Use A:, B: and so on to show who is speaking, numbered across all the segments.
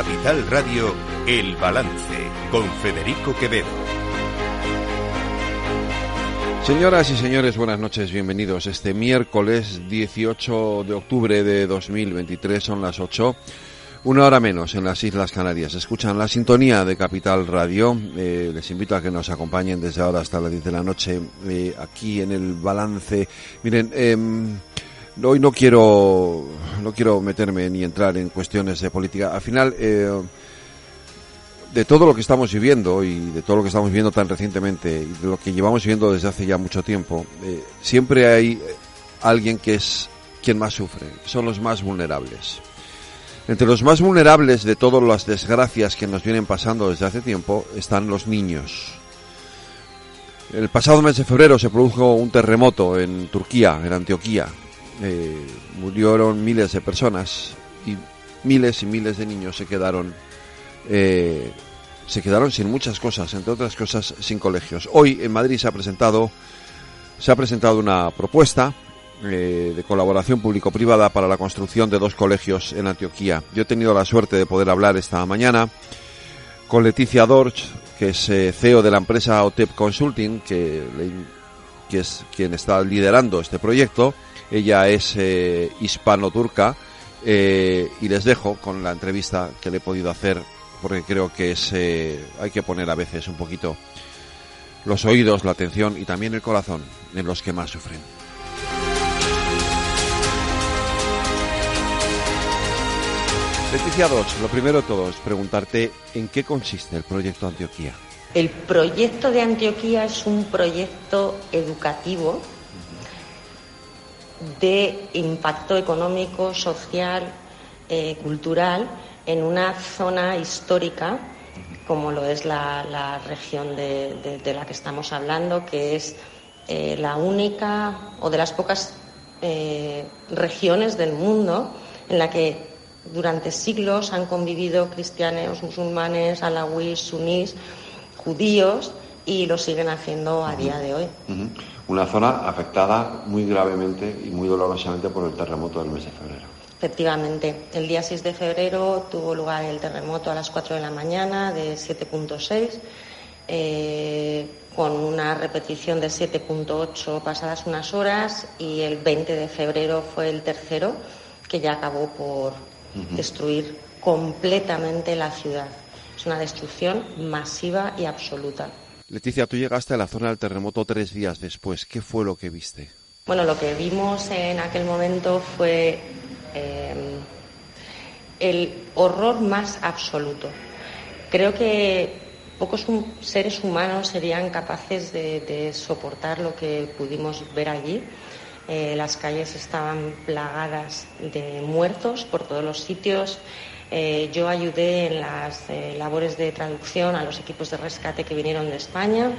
A: Capital Radio, El Balance, con Federico Quevedo.
B: Señoras y señores, buenas noches, bienvenidos. Este miércoles 18 de octubre de 2023 son las 8. Una hora menos en las Islas Canarias. Escuchan la sintonía de Capital Radio. Eh, les invito a que nos acompañen desde ahora hasta las 10 de la noche eh, aquí en el balance. Miren, eh, hoy no quiero, no quiero meterme ni entrar en cuestiones de política. Al final, eh, de todo lo que estamos viviendo y de todo lo que estamos viviendo tan recientemente y de lo que llevamos viviendo desde hace ya mucho tiempo, eh, siempre hay alguien que es quien más sufre. Son los más vulnerables. Entre los más vulnerables de todas las desgracias que nos vienen pasando desde hace tiempo están los niños. El pasado mes de febrero se produjo un terremoto en Turquía, en Antioquía. Eh, murieron miles de personas y miles y miles de niños se quedaron eh, se quedaron sin muchas cosas, entre otras cosas sin colegios. Hoy en Madrid se ha presentado se ha presentado una propuesta eh, de colaboración público-privada para la construcción de dos colegios en Antioquía. Yo he tenido la suerte de poder hablar esta mañana con Leticia Dorch, que es CEO de la empresa OTEP Consulting, que, que, es quien está liderando este proyecto. Ella es eh, hispano-turca eh, y les dejo con la entrevista que le he podido hacer porque creo que es eh, hay que poner a veces un poquito los oídos, la atención y también el corazón en los que más sufren. Leticia lo primero de todo es preguntarte en qué consiste el proyecto Antioquía.
C: El proyecto de Antioquía es un proyecto educativo de impacto económico, social, eh, cultural en una zona histórica como lo es la, la región de, de, la que estamos hablando, que es eh, la única o de las pocas eh, regiones del mundo en la que durante siglos han convivido cristianos, musulmanes, alawíes, sunís, judíos y lo siguen haciendo a día de hoy.
B: Uh -huh. Una zona afectada muy gravemente y muy dolorosamente por el terremoto del mes de febrero.
C: Efectivamente, el día 6 de febrero tuvo lugar el terremoto a las 4 de la mañana de 7.6, eh, con una repetición de 7.8 pasadas unas horas y el 20 de febrero fue el tercero que ya acabó por uh -huh. destruir completamente la ciudad. Es una destrucción masiva y absoluta.
B: Leticia, tú llegaste a la zona del terremoto tres días después. ¿Qué fue lo que viste?
C: Bueno, lo que vimos en aquel momento fue eh, el horror más absoluto. Creo que pocos seres humanos serían capaces de, de soportar lo que pudimos ver allí. Eh, las calles estaban plagadas de muertos por todos los sitios. Eh, yo ayudé en las eh, labores de traducción a los equipos de rescate que vinieron de España.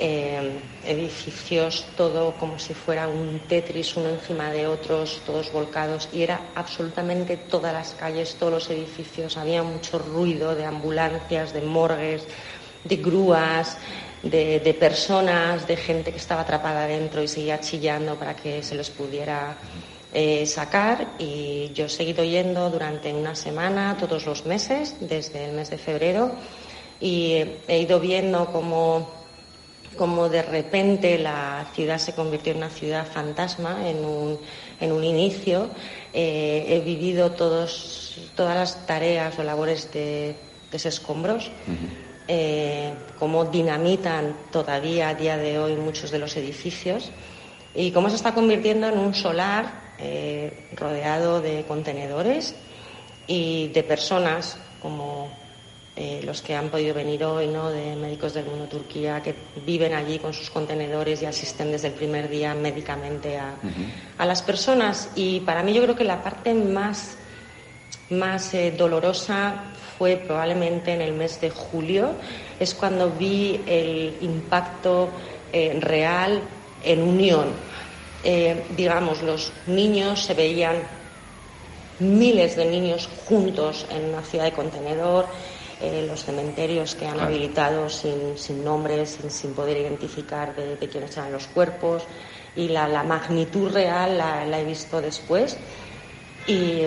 C: Eh, edificios, todo como si fuera un Tetris, uno encima de otros, todos volcados, y era absolutamente todas las calles, todos los edificios. Había mucho ruido de ambulancias, de morgues, de grúas, de, de personas, de gente que estaba atrapada dentro y seguía chillando para que se les pudiera eh, sacar y yo he seguido yendo durante una semana, todos los meses, desde el mes de febrero, y he ido viendo cómo, cómo de repente la ciudad se convirtió en una ciudad fantasma en un, en un inicio. Eh, he vivido todos, todas las tareas o labores de desescombros. Uh -huh. Eh, cómo dinamitan todavía a día de hoy muchos de los edificios y cómo se está convirtiendo en un solar eh, rodeado de contenedores y de personas como eh, los que han podido venir hoy, ¿no? de médicos del mundo Turquía, que viven allí con sus contenedores y asisten desde el primer día médicamente a, uh -huh. a las personas. Y para mí yo creo que la parte más, más eh, dolorosa fue probablemente en el mes de julio, es cuando vi el impacto eh, real en unión eh, digamos, los niños se veían miles de niños juntos en una ciudad de contenedor, eh, los cementerios que han claro. habilitado sin, sin nombres, sin, sin, poder identificar de, de, quiénes eran los cuerpos, y la, la magnitud real la, la, he visto después. Y,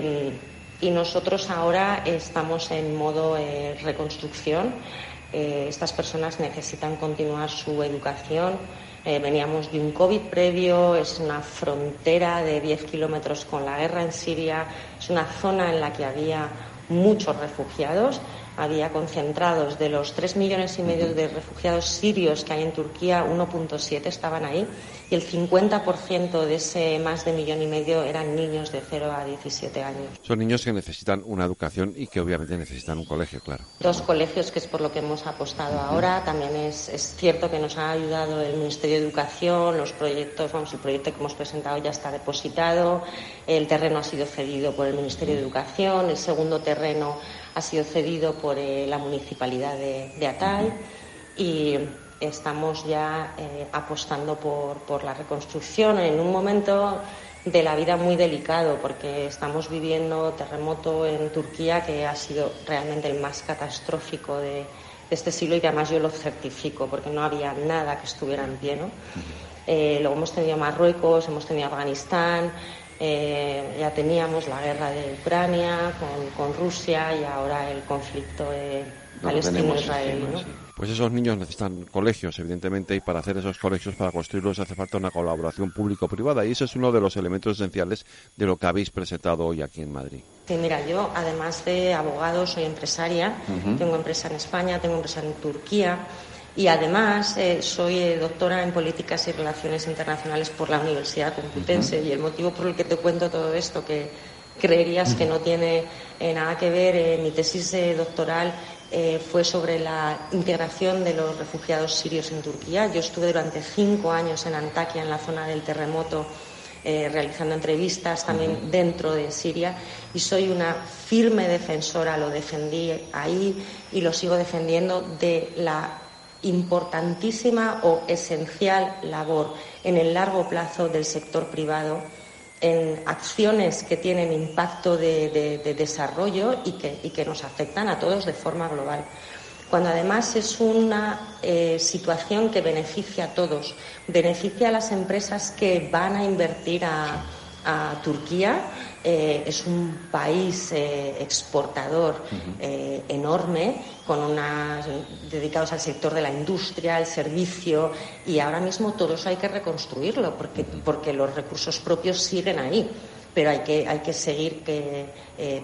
C: y nosotros ahora estamos en modo eh, reconstrucción. Eh, estas personas necesitan continuar su educación. Eh, veníamos de un COVID previo, es una frontera de 10 kilómetros con la guerra en Siria, es una zona en la que había muchos refugiados había concentrados de los 3 millones y medio de refugiados sirios que hay en Turquía, 1.7 estaban ahí y el 50% de ese más de millón y medio eran niños de 0 a 17 años.
B: Son niños que necesitan una educación y que obviamente necesitan un colegio, claro.
C: Dos colegios, que es por lo que hemos apostado ahora. También es, es, cierto que nos ha ayudado el Ministerio de Educación, los proyectos, vamos, el proyecto que hemos presentado ya está depositado, el terreno ha sido cedido por el Ministerio de Educación, el segundo terreno ha sido cedido por eh, la municipalidad de, de, Atay y estamos ya eh, apostando por, por, la reconstrucción en un momento de la vida muy delicado porque estamos viviendo terremoto en Turquía que ha sido realmente el más catastrófico de, de este siglo y que además yo lo certifico porque no había nada que estuviera en pie. ¿no? Eh, luego hemos tenido Marruecos, hemos tenido Afganistán, eh, ya teníamos la guerra de Ucrania con, con Rusia y ahora el conflicto eh, palestino-israelí. ¿no?
B: Pues esos niños necesitan colegios, evidentemente, y para hacer esos colegios, para construirlos, hace falta una colaboración público-privada. Y ese es uno de los elementos esenciales de lo que habéis presentado hoy aquí en Madrid.
C: Sí, mira, yo, además de abogado, soy empresaria. Uh -huh. Tengo empresa en España, tengo empresa en Turquía y además eh, soy eh, doctora en políticas y relaciones internacionales por la Universidad Complutense uh -huh. y el motivo por el que te cuento todo esto que creerías uh -huh. que no tiene eh, nada que ver mi tesis doctoral fue sobre la integración de los refugiados sirios en Turquía. Yo estuve durante cinco años en Antakya, en la zona del terremoto, realizando entrevistas también uh -huh. dentro de Siria y soy una firme defensora, lo defendí ahí y lo sigo defendiendo, de la importantísima o esencial labor en el largo plazo del sector privado en acciones que tienen impacto de, de, de desarrollo y que, y que, nos afectan a todos de forma global. Cuando además es una eh, situación que beneficia a todos, beneficia a las empresas que van a invertir a Turquía, eh, es un país eh, exportador uh -huh. eh, enorme, con unas, dedicados al sector de la industria, el servicio, y ahora mismo todo eso hay que reconstruirlo, porque, porque los recursos propios siguen ahí. Pero hay que, hay que seguir que,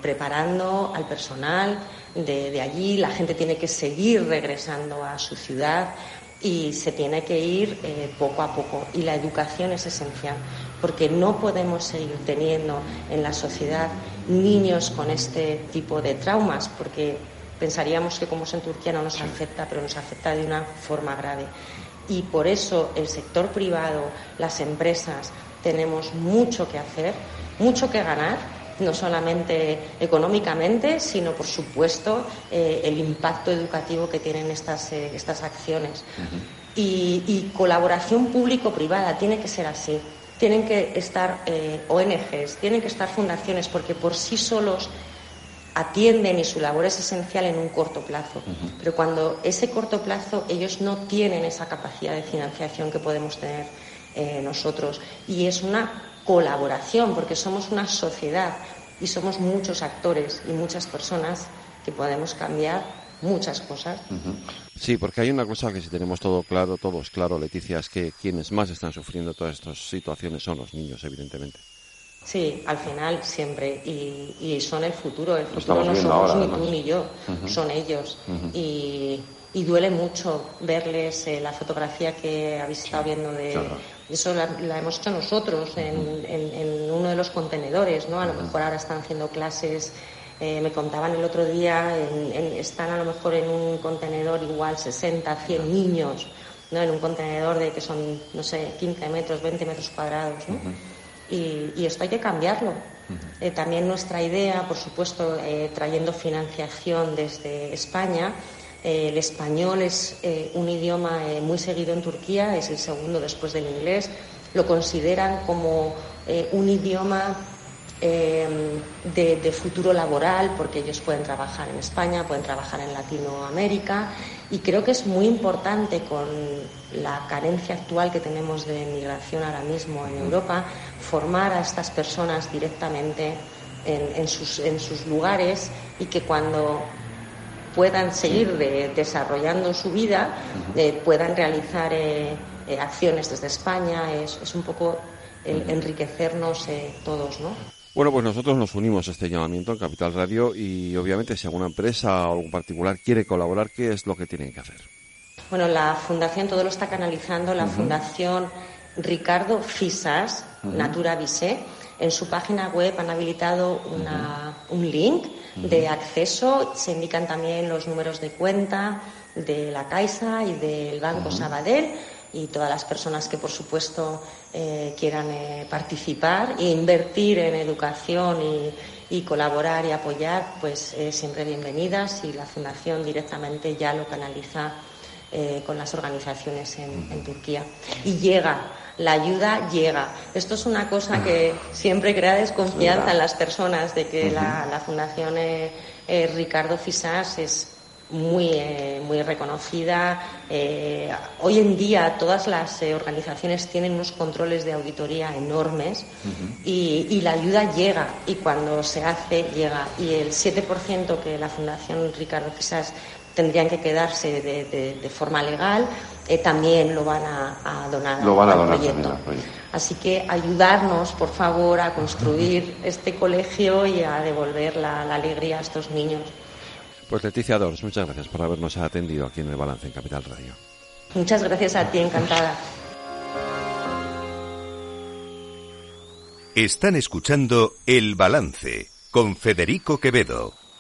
C: preparando al personal de, de allí, la gente tiene que seguir regresando a su ciudad y se tiene que ir eh, poco a poco. Y la educación es esencial porque no podemos seguir teniendo en la sociedad niños con este tipo de traumas, porque pensaríamos que como es en Turquía no nos afecta, pero nos afecta de una forma grave. Y por eso el sector privado, las empresas, tenemos mucho que hacer, mucho que ganar, no solamente económicamente, sino por supuesto eh, el impacto educativo que tienen estas, eh, estas acciones. Uh -huh. y, y colaboración público-privada, tiene que ser así tienen que estar eh, ONGs, tienen que estar fundaciones, porque por sí solos atienden y su labor es esencial en un corto plazo. Uh -huh. Pero cuando ese corto plazo ellos no tienen esa capacidad de financiación que podemos tener eh, nosotros. Y es una colaboración, porque somos una sociedad y somos muchos actores y muchas personas que podemos cambiar muchas cosas. Uh
B: -huh. Sí, porque hay una cosa que si tenemos todo claro, todos claro, Leticia, es que quienes más están sufriendo todas estas situaciones son los niños, evidentemente.
C: Sí, al final siempre. Y, y son el futuro. El futuro no somos ahora, ni además. tú ni yo, uh -huh. son ellos. Uh -huh. y, y, duele mucho verles eh, la fotografía que habéis estado viendo de. Claro. Eso la, la, hemos hecho nosotros en, en, en, uno de los contenedores, ¿no? A lo mejor ahora están haciendo clases eh, me contaban el otro día, en, en, están a lo mejor en un contenedor igual 60, 100 niños, ¿no? en un contenedor de que son, no sé, 15 metros, 20 metros cuadrados. ¿no? Uh -huh. y, y, esto hay que cambiarlo. Uh -huh. eh, también nuestra idea, por supuesto, eh, trayendo financiación desde España, eh, el español es eh, un idioma muy seguido en Turquía, es el segundo después del inglés. Lo consideran como un idioma eh, de, de, futuro laboral, porque ellos pueden trabajar en España, pueden trabajar en Latinoamérica, y creo que es muy importante con la carencia actual que tenemos de migración ahora mismo en Europa, formar a estas personas directamente en, sus, en sus lugares y que cuando puedan seguir desarrollando su vida, eh, puedan realizar eh, eh, acciones desde España. Es, es un poco el enriquecernos todos, ¿no?
B: Bueno, pues nosotros nos unimos a este llamamiento en Capital Radio y obviamente si alguna empresa o algún particular quiere colaborar, ¿qué es lo que tienen que hacer?
C: Bueno, la fundación todo lo está canalizando, la fundación Ricardo Fisas, Natura Vise, en su página web han habilitado un link de acceso, se indican también los números de cuenta de la Caixa y del Banco Sabadell y todas las personas que, por supuesto, eh, quieran eh, participar e invertir en educación y, colaborar y apoyar, pues eh, siempre bienvenidas y la Fundación directamente ya lo canaliza con las organizaciones en, Turquía. Y llega, la ayuda llega. Esto es una cosa que siempre crea desconfianza en las personas de que la, la Fundación Ricardo Fisas es muy, eh, muy reconocida. Eh, hoy en día todas las eh, organizaciones tienen unos controles de auditoría enormes y, la ayuda llega y cuando se hace llega. Y el 7% que la Fundación Ricardo Quizás tendrían que quedarse de, forma legal también lo van a, donar,
B: lo van a
C: al, proyecto. Así que ayudarnos, por favor, a construir este colegio y a devolver la alegría a estos niños.
B: Pues Leticia Dors, muchas gracias por habernos atendido aquí en el Balance en Capital Radio.
C: Muchas gracias a ti, encantada.
A: Están escuchando El Balance con Federico Quevedo.